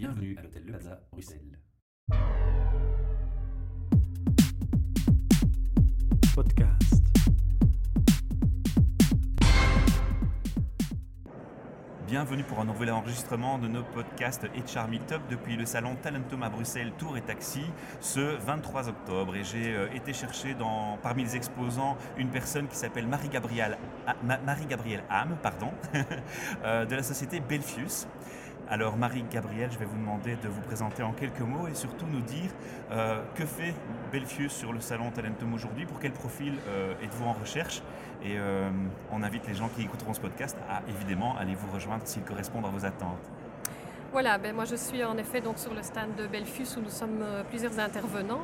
Bienvenue à l'hôtel Le Plaza, Bruxelles. Podcast. Bienvenue pour un nouvel enregistrement de nos podcasts HR Meetup depuis le salon Talentum à Bruxelles Tour et Taxi ce 23 octobre. Et j'ai euh, été chercher dans, parmi les exposants une personne qui s'appelle Marie-Gabrielle Marie Ham pardon, euh, de la société Belfius. Alors Marie-Gabrielle, je vais vous demander de vous présenter en quelques mots et surtout nous dire euh, que fait Belfius sur le salon Talentum aujourd'hui, pour quel profil êtes-vous en recherche et euh, on invite les gens qui écouteront ce podcast à évidemment aller vous rejoindre s'ils correspondent à vos attentes. Voilà, ben moi je suis en effet donc sur le stand de Belfus où nous sommes euh, plusieurs intervenants.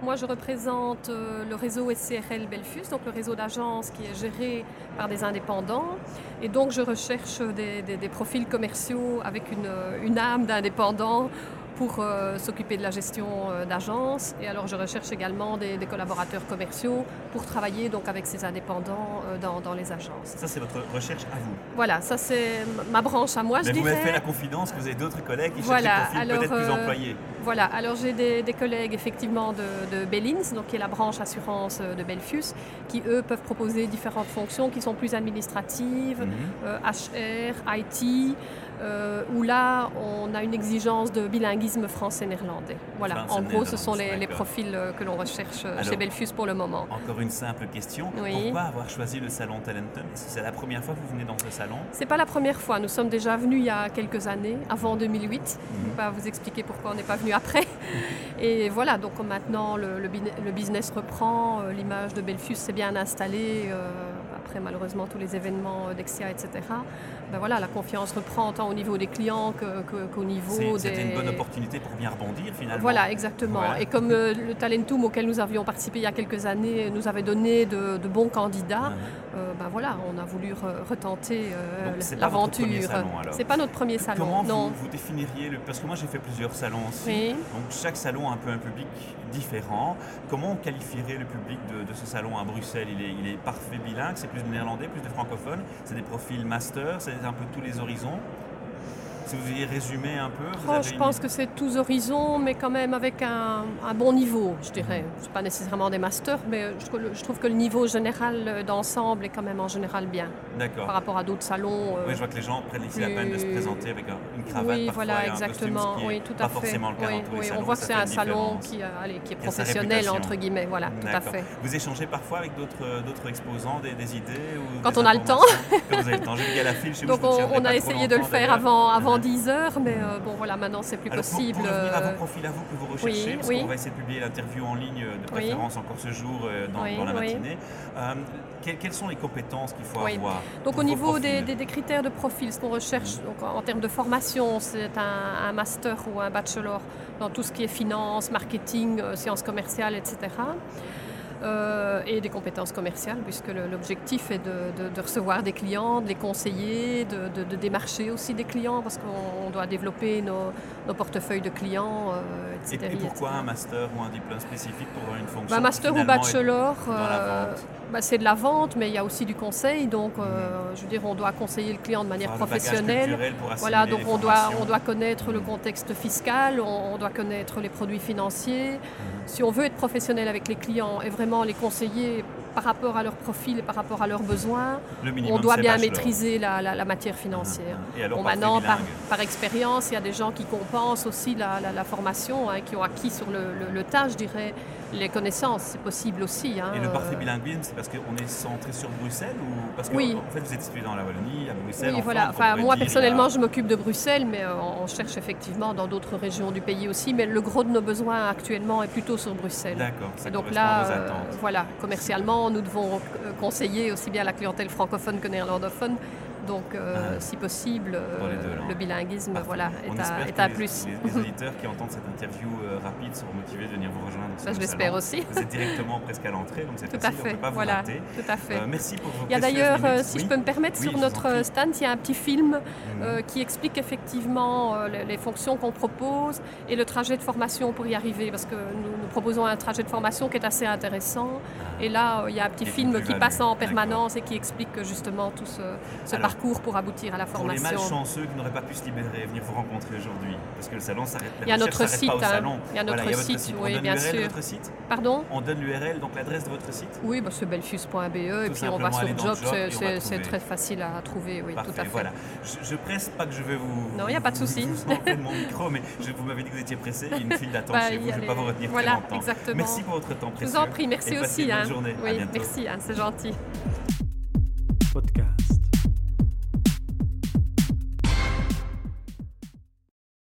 Moi je représente euh, le réseau SCRL Belfus, donc le réseau d'agences qui est géré par des indépendants. Et donc je recherche des, profils commerciaux avec une, une âme d'indépendant pour euh, s'occuper de la gestion euh, d'agence. Et alors je recherche également des, collaborateurs commerciaux pour travailler donc avec ces indépendants euh, dans, les agences. Ça c'est votre recherche à vous Voilà, ça c'est ma branche à moi, Mais je vous m'avez fait la confidence que vous avez d'autres collègues qui cherchent des profils peut-être plus employés. Voilà, alors j'ai des, collègues effectivement de, de Bellins, donc qui est la branche assurance de Belfius, qui eux peuvent proposer différentes fonctions qui sont plus administratives, HR, mhm. IT. Euh, où là, on a une exigence de bilinguisme français-néerlandais. Voilà, en gros, ce sont les, profils euh, que l'on recherche euh, chez Belfus pour le moment. Encore une simple question. Pourquoi avoir choisi le salon Talentum? Est-ce que c'est la première fois que vous venez dans ce salon? C'est pas la première fois. Nous sommes déjà venus il y a quelques années, avant 2008. Je ne vais pas vous expliquer pourquoi on n'est pas venu après. Et voilà, donc maintenant, le, business reprend, l'image de Belfus s'est bien installée après malheureusement tous les événements d'Exia, etc. Ben voilà, la confiance reprend tant au niveau des clients qu'au niveau des... C'était une bonne opportunité pour bien rebondir finalement. Voilà, exactement. Et comme euh, le Talentum auquel nous avions participé il y a quelques années nous avait donné de, bons candidats, euh, ben voilà, on a voulu retenter euh, l'aventure. C'est pas notre premier salon. Comment non. Vous, définiriez le... Parce que moi j'ai fait plusieurs salons aussi. Donc chaque salon a un peu un public différent. Comment on qualifierait le public de, ce salon à Bruxelles? Il est, il est parfait bilingue, c'est plus de néerlandais, plus de francophones, c'est des profils master, c'est un peu tous les horizons. Si vous vouliez résumer un peu oh, Je pense que c'est tous horizons, mais quand même avec un, bon niveau, je dirais. Ce n'est pas nécessairement des masters, mais je, trouve que le niveau général d'ensemble est quand même en général bien. D'accord. Par rapport à d'autres salons. oui, je vois que les gens prennent ici la peine de se présenter avec une cravate. Oui, parfois, voilà, exactement. oui, tout à pas forcément le cas dans tous les salons, On voit que c'est un salon qui, allez, qui est professionnel, entre guillemets. Voilà, tout à fait. Vous échangez parfois avec d'autres exposants des, idées ou Quand on a le temps. Quand vous avez le temps. J'ai la file chez Donc on, a essayé de le faire avant 10 heures, mais euh, bon voilà, maintenant c'est plus possible. Pour, revenir à vos euh, profils à vous que vous recherchez, parce qu'on va essayer de publier l'interview en ligne de préférence encore ce jour euh, dans, la matinée. quelles, sont les compétences qu'il faut avoir Donc au niveau des, critères de profil, ce qu'on recherche mhm. donc, en, termes de formation, c'est un, master ou un bachelor dans tout ce qui est finance, marketing, sciences commerciales, etc. Euh, et des compétences commerciales, puisque l'objectif est de, recevoir des clients, de les conseiller, de, démarcher aussi des clients, parce qu'on doit développer nos, portefeuilles de clients, etc. Et, pourquoi un master ou un diplôme spécifique pour une fonction Un Master ou bachelor, euh, bah, c'est de la vente, mais il y a aussi du conseil. Donc, euh, mhm. je veux dire, on doit conseiller le client de manière professionnelle. Voilà, donc on doit, on doit connaître le contexte fiscal, on, doit connaître les produits financiers. Mhm. Si on veut être professionnel avec les clients et vraiment les conseiller par rapport à leur profil et par rapport à leurs besoins, on doit bien maîtriser la, matière financière. Et alors, maintenant, par, expérience, il y a des gens qui compensent aussi la, formation, hein, qui ont acquis sur le, le, tas, je dirais, les connaissances, c'est possible aussi. Hein, et le parfait bilinguisme, c'est parce qu'on est centré sur Bruxelles ou parce que oui. en fait vous êtes situé dans la Wallonie, à Bruxelles Oui, voilà. enfin, moi personnellement, je m'occupe de Bruxelles, mais on cherche effectivement dans d'autres régions du pays aussi. Mais le gros de nos besoins actuellement est plutôt sur Bruxelles. D'accord. Donc là, euh, voilà, commercialement, nous devons conseiller aussi bien la clientèle francophone que néerlandophone. Donc, euh, ah. si possible, euh, le bilinguisme voilà, est, à, plus. Les, les, auditeurs qui entendent cette interview euh, rapide seront motivés de venir vous rejoindre. Ça, je l'espère aussi. Vous êtes directement presque à l'entrée, donc c'est facile, à fait. on ne peut pas voilà, vous rater. Tout à fait. merci pour vos Il y a d'ailleurs, si je peux me permettre, sur notre stand, il y a un petit film mhm. qui explique effectivement les, fonctions qu'on propose et le trajet de formation pour y arriver, parce que nous, proposons un trajet de formation qui est assez intéressant. Ah. Et là, il y a un petit film qui passe en permanence et qui explique justement tout ce, ce parcours parcours pour aboutir à la Pour les formation. malchanceux qui n'auraient pas pu se libérer, venir vous rencontrer aujourd'hui, parce que le salon s'arrête. Il y a notre site, hein. Il y a notre Voilà, site, On oui, bien de sûr. votre site Pardon On donne l'URL, donc l'adresse de votre site Oui, bah, c'est belfus.be et puis on va sur Job, et c'est- très facile à trouver, oui, Parfait, tout à fait. voilà. Je, je presse pas que je vais vous. Non, il y a pas de souci. De mon micro, mais je, vous m'avez dit que vous étiez pressé. Il y a une file d'attente Bah, chez vous. Je ne vais pas vous retenir Voilà, très longtemps. exactement. Merci pour votre temps Je précieux. vous en prie, merci et aussi. bonne hein. journée. Oui, merci, c'est gentil.